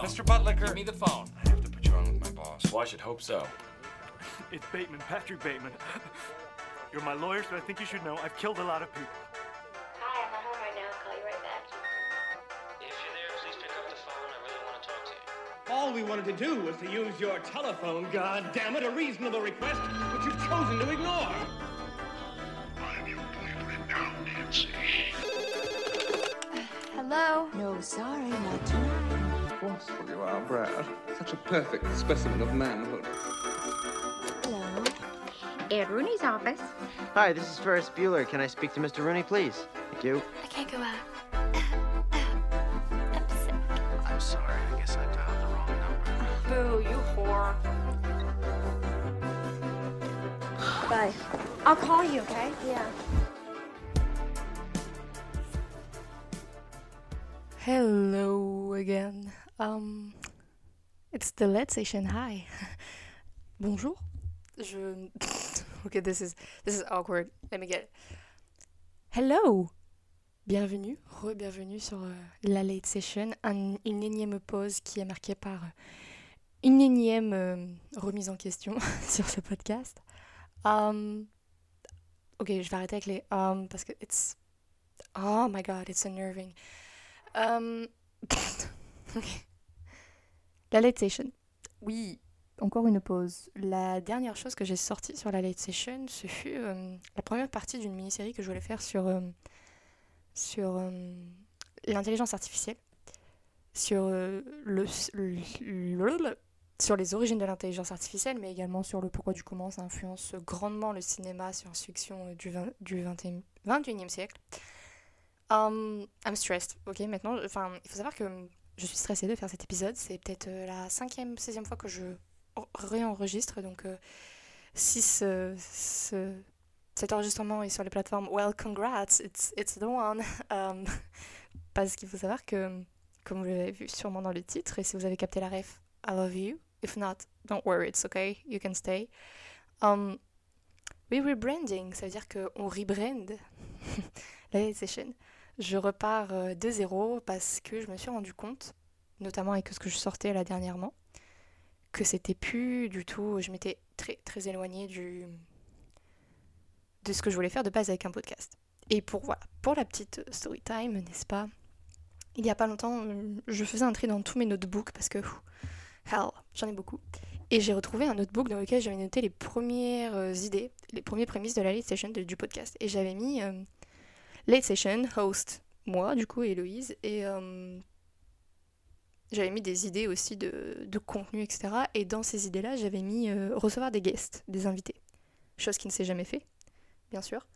phone. Mr. Buttlicker. Give me the phone. I have to put you on with my boss. Well, I should hope so. It's Bateman, Patrick Bateman. You're my lawyer, so I think you should know I've killed a lot of people. Hi, I'm at home right now. I'll call you right back. If you're there, please pick up the phone. I really want to talk to you. All we wanted to do was to use your telephone, God damn it, a reasonable request, which you've chosen to ignore. I'm your boyfriend now, Nancy. Uh, hello? No, sorry, not tonight. Forceful you are, Brad. Such a perfect specimen of manhood. Hello. At Rooney's office. Hi, this is Ferris Bueller. Can I speak to Mr. Rooney, please? Thank you. I can't go out. I'm sick. I'm sorry. I guess I dialed the wrong number. Boo, you whore. Bye. I'll call you, okay? Yeah. Hello again. Um, it's the Let's Station. Hi. Bonjour. Je. okay, this is this is awkward. Let me get. It. Hello. Bienvenue, re-bienvenue sur euh, la Late Session, un- une énième pause qui est marquée par euh, une énième euh, remise en question sur ce podcast. Um, ok, je vais arrêter avec les um parce que it's oh my god, it's unnerving. Um. La Late Session. Oui, encore une pause. La dernière chose que j'ai sortie sur la Late Session, ce fut euh, la première partie d'une mini-série que je voulais faire sur, euh, sur euh, l'intelligence artificielle, sur, le, sur les origines de l'intelligence artificielle, mais également sur le pourquoi du comment ça influence grandement le cinéma science-fiction du, 20 du 20e 21e siècle. Um, I'm stressed, ok, maintenant, il faut savoir que je suis stressée de faire cet épisode, c'est peut-être euh, la cinquième, sixième fois que je re- réenregistre, donc euh, si ce, ce- cet enregistrement est sur les plateformes, well, congrats, it's, it's the one, Um, parce qu'il faut savoir que, comme vous l'avez vu sûrement dans le titre, et si vous avez capté la ref, I love you, if not, don't worry, it's okay, you can stay. Um, we rebranding, ça veut dire qu'on rebrand la Session je repars euh, de zéro parce que je me suis rendu compte, notamment avec ce que je sortais là dernièrement, que c'était plus du tout. Je m'étais très très éloignée du de ce que je voulais faire de base avec un podcast. Et pour voilà, pour la petite story time, n'est-ce pas Il y a pas longtemps, je faisais un tri dans tous mes notebooks parce que hell, j'en ai beaucoup. Et j'ai retrouvé un notebook dans lequel j'avais noté les premières euh, idées, les premières prémices de la late session de- du podcast. Et j'avais mis euh, Late Session, host, moi, du coup, Héloïse. Et euh, j'avais mis des idées aussi de, de contenu, etc. Et dans ces idées-là, j'avais mis euh, recevoir des guests, des invités. Chose qui ne s'est jamais fait, bien sûr.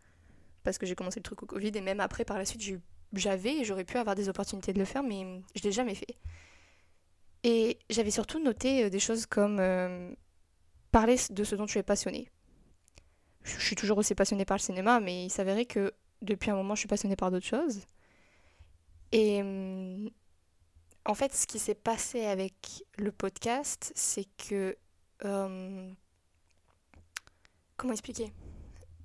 Parce que j'ai commencé le truc au Covid. Et même après, par la suite, j'avais et j'aurais pu avoir des opportunités de le faire, mais je l'ai jamais fait. Et j'avais surtout noté euh, des choses comme parler de ce dont tu es passionné. Je suis toujours aussi passionnée par le cinéma, mais il s'avérait que depuis un moment, je suis passionnée par d'autres choses. Et hum, en fait, ce qui s'est passé avec le podcast, c'est que... hum, comment expliquer?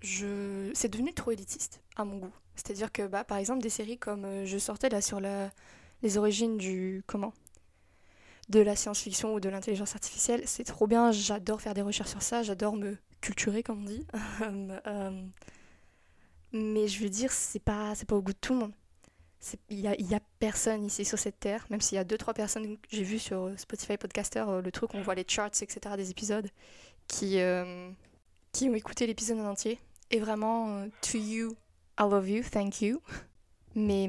C'est devenu trop élitiste, à mon goût. C'est-à-dire que, bah, par exemple, des séries comme euh, je sortais là sur les origines du... Comment? De la science-fiction ou de l'intelligence artificielle, c'est trop bien, j'adore faire des recherches sur ça, j'adore me culturer, comme on dit. Mais je veux dire, c'est pas, c'est pas au goût de tout le monde. Il y a, y a personne ici sur cette terre, même s'il y a deux trois personnes que j'ai vu sur euh, Spotify Podcaster, euh, le truc on voit les charts, etc. des épisodes, qui, euh, qui ont écouté l'épisode en entier. Et vraiment, euh, to you, I love you, thank you. Mais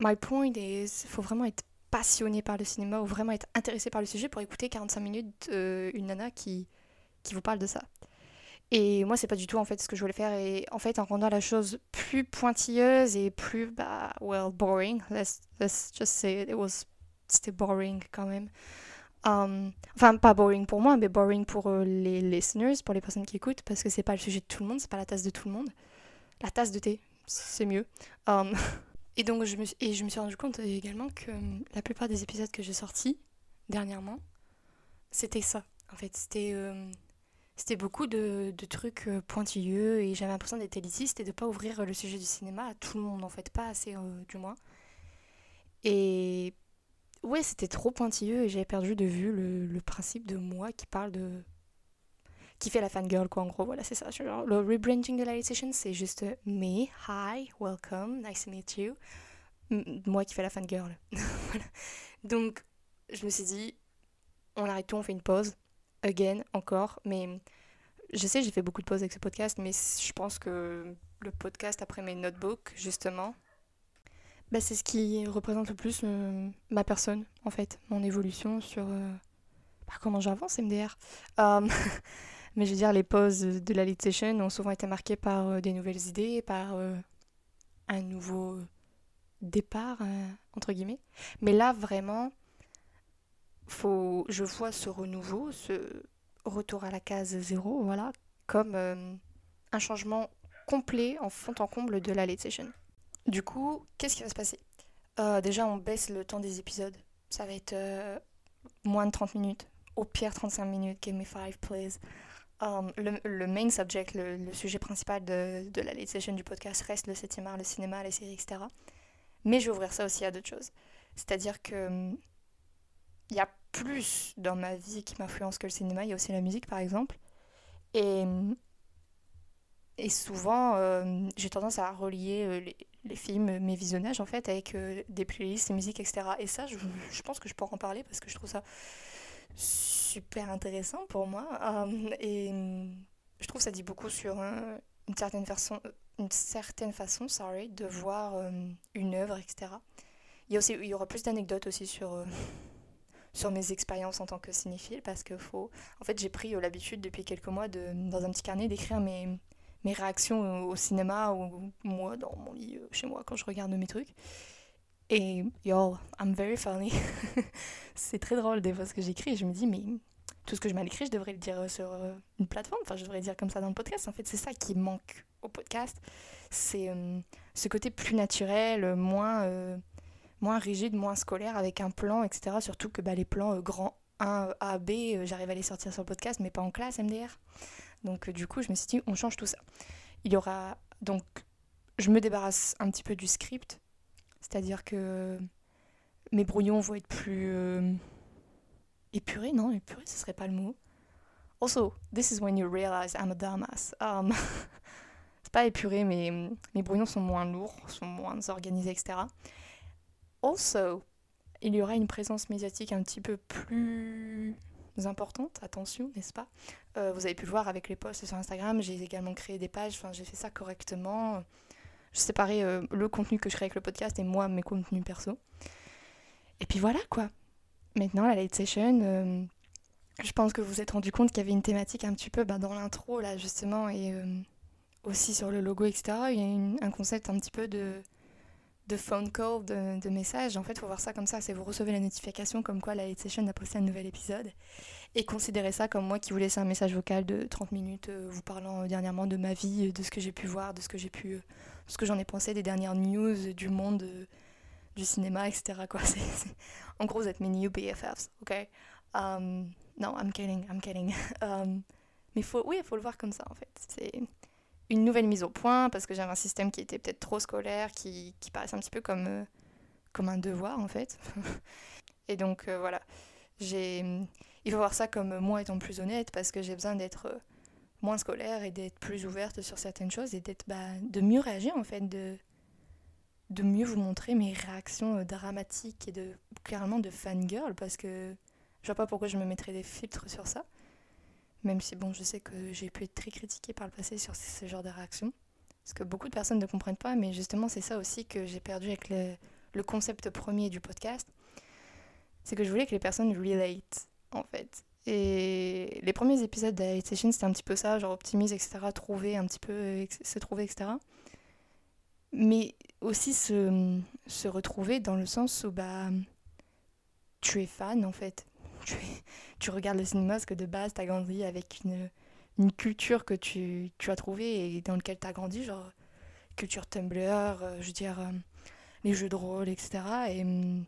my point is, faut vraiment être passionné par le cinéma ou vraiment être intéressé par le sujet pour écouter 45 minutes euh, une nana qui, qui vous parle de ça. Et moi, c'est pas du tout en fait ce que je voulais faire. Et en fait, en rendant la chose plus pointilleuse et plus, bah, well, boring, let's, let's just say it, was, c'était boring quand même. Um, enfin, pas boring pour moi, mais boring pour euh, les listeners, pour les personnes qui écoutent, parce que c'est pas le sujet de tout le monde, c'est pas la tasse de tout le monde. La tasse de thé, c'est mieux. Um, et donc, je me, suis- et je me suis rendu compte également que hum, la plupart des épisodes que j'ai sortis dernièrement, c'était ça. En fait, c'était. C'était beaucoup de, trucs euh, pointilleux et j'avais l'impression d'être élitiste et de pas ouvrir le sujet du cinéma à tout le monde en fait, pas assez euh, du moins. Et ouais, c'était trop pointilleux et j'avais perdu de vue le, principe de moi qui parle de. qui fait la fangirl, quoi, en gros, voilà, c'est ça. Le rebranding de la Station, c'est juste euh, me, hi, welcome, nice to meet you. Moi qui fais la fangirl. voilà. Donc, je me suis dit, on arrête tout, on fait une pause, again, encore, mais je sais, j'ai fait beaucoup de pauses avec ce podcast, mais je pense que le podcast après mes notebooks, justement, bah, c'est ce qui représente le plus euh, ma personne, en fait, mon évolution sur euh, bah, comment j'avance MDR. Euh, mais je veux dire, les pauses de la lead session ont souvent été marquées par des nouvelles idées, par un nouveau départ, entre guillemets. Mais là, vraiment, faut, je vois ce renouveau, ce retour à la case zéro, voilà, comme euh, un changement complet en fond en comble de la late session. Du coup, qu'est-ce qui va se passer? Euh, Déjà, on baisse le temps des épisodes. Ça va être euh, moins de 30 minutes. Au pire, 35 minutes. Give me five, please. Um, le, le main subject, le, sujet principal de, de la late session du podcast reste le 7 art, le cinéma, les séries, etc. Mais je vais ouvrir ça aussi à d'autres choses. C'est-à-dire que il y a plus dans ma vie qui m'influence que le cinéma. Il y a aussi la musique, par exemple. Et, et souvent, euh, j'ai tendance à relier euh, les, films, mes visionnages, en fait, avec euh, des playlists, des musiques, etc. Et ça, je, pense que je pourrais en parler parce que je trouve ça super intéressant pour moi. Et hum, je trouve que ça dit beaucoup sur une certaine façon, une certaine façon sorry, de voir une œuvre, etc. Il y, a aussi, il y aura plus d'anecdotes aussi sur, sur mes expériences en tant que cinéphile parce que faut... En fait, j'ai pris euh, l'habitude depuis quelques mois de, dans un petit carnet d'écrire mes, mes réactions au, au cinéma ou moi dans mon lit euh, chez moi quand je regarde mes trucs. Et yo, I'm very funny. c'est très drôle des fois ce que j'écris je me dis, mais tout ce que je mal écrit, je devrais le dire euh, sur euh, une plateforme. Enfin, je devrais le dire comme ça dans le podcast. En fait, c'est ça qui manque au podcast. C'est euh, ce côté plus naturel, euh, moins, euh, moins rigide, moins scolaire, avec un plan, etc. Surtout que bah, les plans euh, grands 1, A, B, euh, j'arrive à les sortir sur le podcast, mais pas en classe, MDR. Donc, euh, du coup, je me suis dit, on change tout ça. Il y aura. Donc, je me débarrasse un petit peu du script. C'est-à-dire que mes brouillons vont être plus. épurés, non Épurés, ce serait pas le mot. Also, this is when you realize I'm a dumbass. Um, c'est pas épuré, mais mes brouillons sont moins lourds, sont moins organisés, etc. Also, il y aura une présence médiatique un petit peu plus importante, attention, n'est-ce pas? Euh, Vous avez pu le voir avec les posts sur Instagram, j'ai également créé des pages, j'ai fait ça correctement. Je séparais euh, le contenu que je crée avec le podcast et moi mes contenus perso. Et puis voilà quoi. Maintenant la late session, euh, je pense que vous vous êtes rendu compte qu'il y avait une thématique un petit peu bah, dans l'intro là justement et aussi sur le logo etc. Il y a un concept un petit peu de de phone call, de, de message. En fait, il faut voir ça comme ça. C'est vous recevez la notification comme quoi la Late Session a posté un nouvel épisode. Et considérez ça comme moi qui vous laisse un message vocal de 30 minutes euh, vous parlant euh, dernièrement de ma vie, euh, de ce que j'ai pu voir, de ce que j'ai pu... ce que j'en ai pensé des dernières news du monde du cinéma, etc. En gros, vous êtes mes new BFFs, ok? Um, Non, I'm kidding, I'm kidding. Um, mais faut, oui, il faut le voir comme ça, en fait. Une nouvelle mise au point parce que j'avais un système qui était peut-être trop scolaire, qui, qui paraissait un petit peu comme, euh, comme un devoir en fait. Et donc euh, voilà, j'ai, il faut voir ça comme moi étant plus honnête parce que j'ai besoin d'être euh, moins scolaire et d'être plus ouverte sur certaines choses et d'être bah, de mieux réagir en fait, de, de mieux vous montrer mes réactions dramatiques et de clairement de fangirl parce que je vois pas pourquoi je me mettrais des filtres sur ça. Même si, bon, je sais que j'ai pu être très critiquée par le passé sur ce, genre de réaction. Parce que beaucoup de personnes ne comprennent pas, mais justement, c'est ça aussi que j'ai perdu avec le, concept premier du podcast. C'est que je voulais que les personnes relate, en fait. Et les premiers épisodes de Session, c'était un petit peu ça, genre optimise, etc., trouver un petit peu, se trouver, etc. Mais aussi se, se retrouver dans le sens où, bah, tu es fan, en fait. Tu, es- tu regardes le cinéma parce que de base, tu as grandi avec une, une culture que tu, tu as trouvée et dans laquelle tu as grandi, genre culture Tumblr, euh, je veux dire, euh, les jeux de rôle, etc. Et, hum,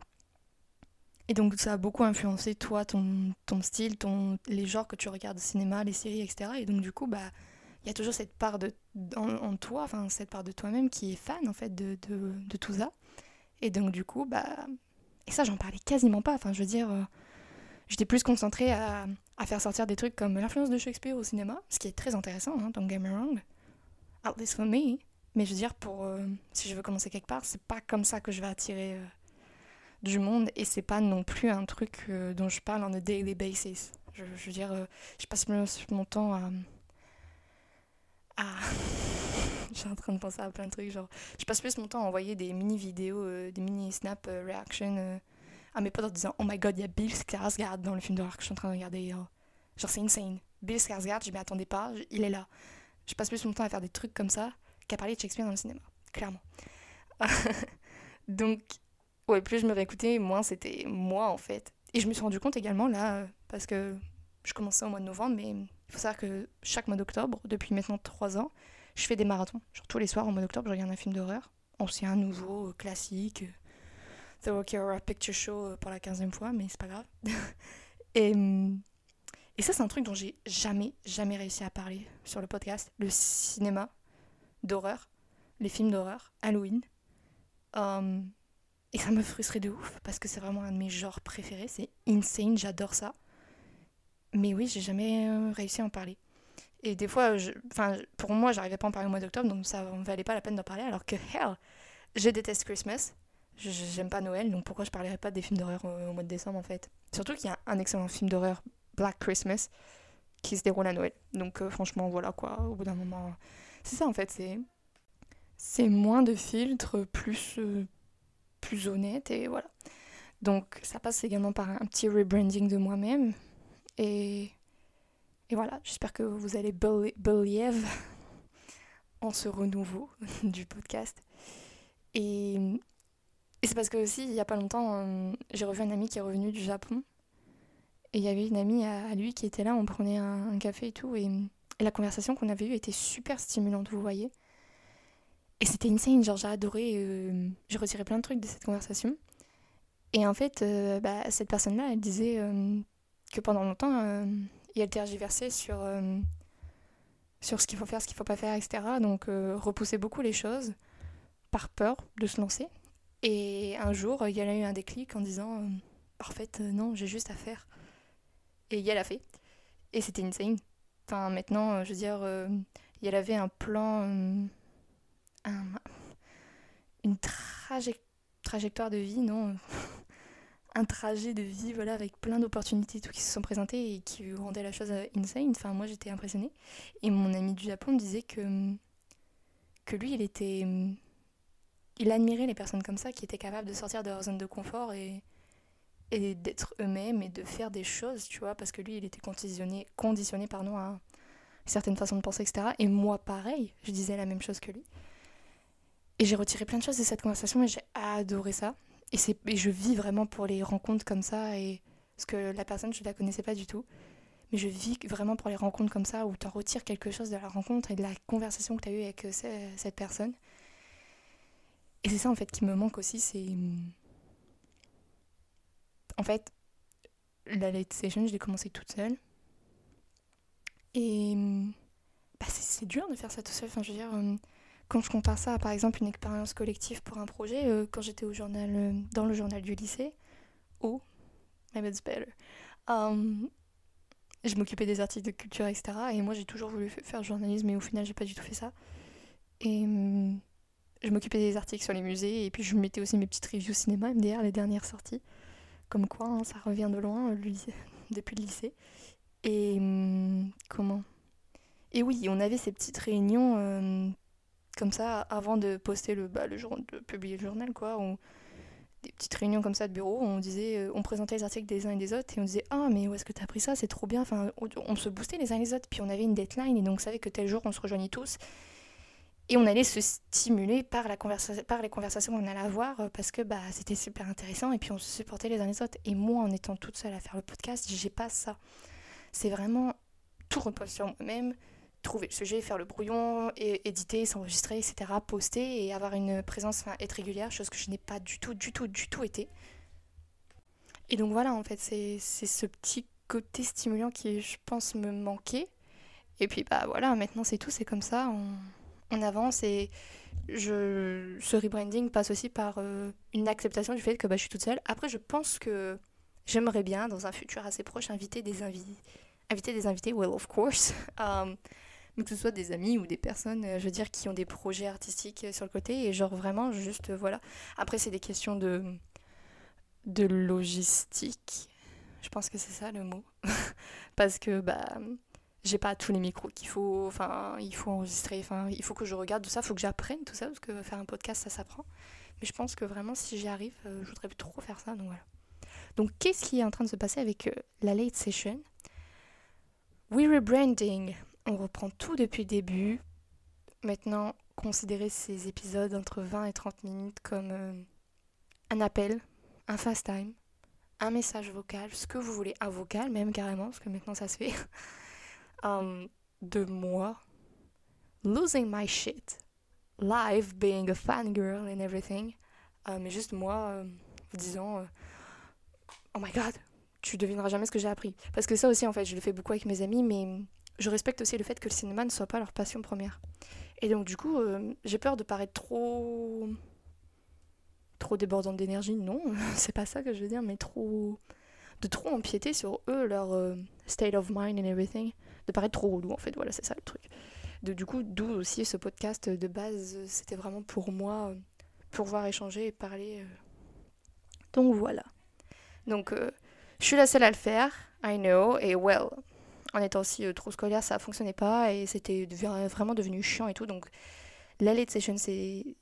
et donc ça a beaucoup influencé toi, ton, ton style, ton, les genres que tu regardes au cinéma, les séries, etc. Et donc du coup, bah, il y a toujours cette part de, en, en toi, enfin cette part de toi-même qui est fan en fait de, de, de tout ça. Et donc du coup, bah, Et ça, j'en parlais quasiment pas. Enfin, je veux dire, euh, j'étais plus concentrée à, à faire sortir des trucs comme l'influence de Shakespeare au cinéma, ce qui est très intéressant, hein, don't get wrong. At least for me. Mais je veux dire, pour, euh, si je veux commencer quelque part, c'est pas comme ça que je vais attirer euh, du monde et c'est pas non plus un truc euh, dont je parle on a daily basis. Je, veux dire, je passe mon, mon temps à. à je suis en train de penser à plein de trucs. Genre, je passe plus mon temps à envoyer des mini vidéos, des mini snap reaction à mes potes en disant Oh my god, il y a Bill Skarsgård dans le film d'horreur que je suis en train de regarder. Genre, c'est insane. Bill Skarsgård, je m'y attendais pas, il est là. Je passe plus mon temps à faire des trucs comme ça qu'à parler de Shakespeare dans le cinéma, clairement. Donc, ouais, plus je me réécoutais, moins c'était moi en fait. Et je me suis rendu compte également là, parce que je commençais au mois de novembre, mais il faut savoir que chaque mois d'octobre, depuis maintenant trois ans, je fais des marathons. Genre tous les soirs au mois d'octobre, je regarde un film d'horreur, ancien, nouveau, classique. The Rocky Horror Picture Show euh, pour la quinzième fois, mais c'est pas grave. et, hum, et ça, c'est un truc dont j'ai jamais, jamais réussi à parler sur le podcast. Le cinéma d'horreur, les films d'horreur, Halloween. Hum, et ça me frustrait de ouf parce que c'est vraiment un de mes genres préférés. C'est insane, j'adore ça. Mais oui, j'ai jamais euh, réussi à en parler. Et des fois, pour moi, j'arrivais pas à en parler au mois d'octobre, donc ça ne valait pas la peine d'en parler. Alors que, hell, je déteste Christmas. J'aime pas Noël, donc pourquoi je parlerais pas des films d'horreur au, mois de décembre en fait? Surtout qu'il y a un excellent film d'horreur, Black Christmas, qui se déroule à Noël. Donc euh, franchement, voilà quoi, au bout d'un moment. C'est ça en fait, c'est. C'est moins de filtres, plus. euh, plus honnête, et voilà. Donc ça passe également par un petit rebranding de moi-même. Et. Et voilà, j'espère que vous allez belie- believe en ce renouveau du podcast. Et, et c'est parce que aussi, il y a pas longtemps, euh, j'ai revu un ami qui est revenu du Japon. Et il y avait une amie à, lui qui était là, on prenait un, café et tout. Et, la conversation qu'on avait eue était super stimulante, vous voyez. Et c'était insane, genre j'ai adoré, euh, j'ai retiré plein de trucs de cette conversation. Et en fait, euh, bah, cette personne-là, elle disait que pendant longtemps, et elle tergiversait sur, sur ce qu'il faut faire, ce qu'il faut pas faire, etc. Donc repoussait beaucoup les choses par peur de se lancer. Et un jour, il y a eu un déclic en disant euh, En fait, euh, non, j'ai juste à faire. Et elle a fait. Et c'était insane. Enfin, maintenant, euh, je veux dire, elle avait un plan, un- une traje- trajectoire de vie, non un trajet de vie voilà avec plein d'opportunités tout qui se sont présentées et qui rendaient la chose insane enfin moi j'étais impressionnée et mon ami du Japon me disait que que lui il était il admirait les personnes comme ça qui étaient capables de sortir de leur zone de confort et et d'être eux-mêmes et de faire des choses tu vois parce que lui il était conditionné conditionné pardon à une certaine façon de penser etc et moi pareil je disais la même chose que lui et j'ai retiré plein de choses de cette conversation et j'ai adoré ça et, et je vis vraiment pour les rencontres comme ça. Et, parce que la personne, je ne la connaissais pas du tout. Mais je vis vraiment pour les rencontres comme ça, où tu en retires quelque chose de la rencontre et de la conversation que tu as eue avec euh, ce- cette personne. Et c'est ça, en fait, qui me manque aussi. C'est. En fait, la late session, je l'ai commencé toute seule. Et. Bah, c'est, dur de faire ça tout seul. Enfin, je veux dire. euh, quand je compare ça à par exemple une expérience collective pour un projet, euh, quand j'étais au journal, euh, dans le journal du lycée, ou maybe it's better, um, je m'occupais des articles de culture, etc. Et moi j'ai toujours voulu faire journalisme, mais au final j'ai pas du tout fait ça. Et hum, je m'occupais des articles sur les musées, et puis je mettais aussi mes petites reviews cinéma, MDR, les dernières sorties. Comme quoi, hein, ça revient de loin, depuis le lycée. Et hum, comment? Et oui, on avait ces petites réunions. euh, comme ça avant de poster le, bah, le jour, de publier le journal quoi des petites réunions comme ça de bureau on disait euh, on présentait les articles des uns et des autres et on disait ah mais où est-ce que tu as appris ça? C'est trop bien enfin on, on se boostait les uns et les autres puis on avait une deadline et donc on savait que tel jour on se rejoignait tous et on allait se stimuler par les conversations qu'on allait avoir euh, parce que bah c'était super intéressant et puis on se supportait les uns les autres et moi en étant toute seule à faire le podcast j'ai pas ça c'est vraiment tout repose sur moi-même trouver le sujet, faire le brouillon, éditer, s'enregistrer, etc., poster et avoir une présence, enfin, être régulière, chose que je n'ai pas du tout, du tout, du tout été. Et donc voilà, en fait, c'est ce petit côté stimulant qui, je pense, me manquait. Et puis bah voilà, maintenant c'est tout, c'est comme ça, on avance et je, ce rebranding passe aussi par euh, une acceptation du fait que bah, je suis toute seule. Après, je pense que j'aimerais bien, dans un futur assez proche, inviter des invités. Inviter des invités, well, of course. Um, que ce soit des amis ou des personnes, euh, je veux dire, qui ont des projets artistiques euh, sur le côté. Et genre, vraiment, juste, voilà. Après, c'est des questions de, de logistique. Je pense que c'est ça le mot. Parce que, bah j'ai pas tous les micros qu'il faut enfin il faut enregistrer enfin il faut que je regarde tout ça il faut que j'apprenne tout ça parce que faire un podcast ça s'apprend. Mais je pense que vraiment si j'y arrive euh, je voudrais trop faire ça donc voilà. Donc qu'est-ce qui est en train de se passer avec euh, la late session? We rebranding. On reprend tout depuis le début. Maintenant considérez ces épisodes entre 20 et 30 minutes comme euh, un appel un fast time un message vocal ce que vous voulez un vocal même carrément parce que maintenant ça se fait um, de moi losing my shit live being a fangirl and everything. Euh, mais juste moi euh, disant euh, oh my god tu devineras jamais ce que j'ai appris. Parce que ça aussi en fait je le fais beaucoup avec mes amis mais je respecte aussi le fait que le cinéma ne soit pas leur passion première. Et donc du coup j'ai peur de paraître trop trop débordante d'énergie. Non c'est pas ça que je veux dire mais trop de trop empiéter sur eux leur state of mind and everything de paraître trop relou en fait. Voilà c'est ça le truc. Du coup d'où aussi ce podcast de base c'était vraiment pour moi pour pouvoir échanger et parler euh. donc voilà. Donc euh, je suis la seule à le faire I know et well. En étant aussi euh, trop scolaire ça fonctionnait pas et c'était vraiment devenu chiant et tout. Donc la late session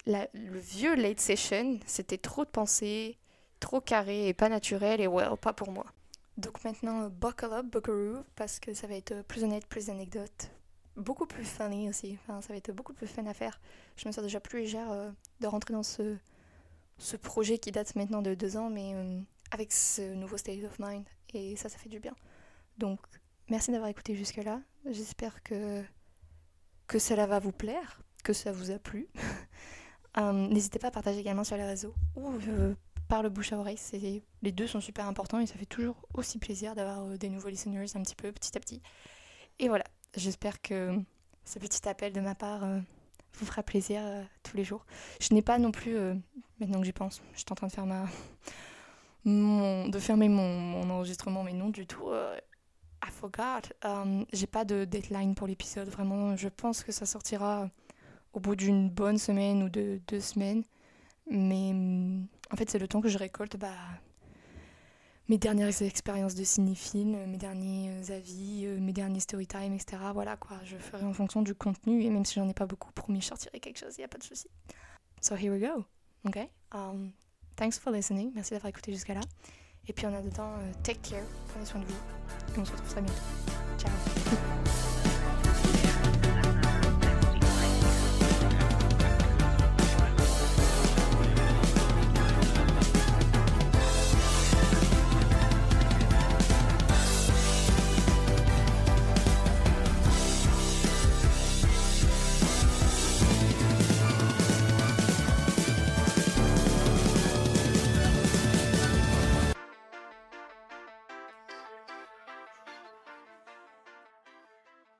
le vieux late session c'était trop de pensées trop carré et pas naturel et well pas pour moi donc maintenant, buckle up, buckaroo, parce que ça va être plus honnête, plus d'anecdotes. Beaucoup plus funny aussi. Enfin, ça va être beaucoup plus fun à faire. Je me sens déjà plus légère euh, de rentrer dans ce, ce projet qui date maintenant de deux ans, mais euh, avec ce nouveau state of mind. Et ça, ça fait du bien. Donc, merci d'avoir écouté jusque-là. J'espère que, que cela va vous plaire, que ça vous a plu. Euh, N'hésitez pas à partager également sur les réseaux ou par le bouche à oreille. Les deux sont super importants et ça fait toujours aussi plaisir d'avoir euh, des nouveaux listeners un petit peu, petit à petit. Et voilà, j'espère que ce petit appel de ma part euh, vous fera plaisir euh, tous les jours. Je n'ai pas non plus, maintenant que j'y pense, je suis en train de faire de fermer mon, enregistrement, mais non du tout. I forgot. J'ai pas de deadline pour l'épisode. Vraiment, je pense que ça sortira au bout d'une bonne semaine ou de deux semaines. Mais hum, en fait, c'est le temps que je récolte bah, mes dernières expériences de cinéphile, euh, mes derniers euh, avis, euh, mes derniers story time, etc. Voilà quoi, je ferai en fonction du contenu et même si j'en ai pas beaucoup, promis, je sortirai quelque chose, il n'y a pas de souci. So here we go, ok? Um, thanks for listening, merci d'avoir écouté jusqu'à là. Et puis en attendant, euh, take care, prenez soin de vous et on se retrouve très bientôt. Ciao!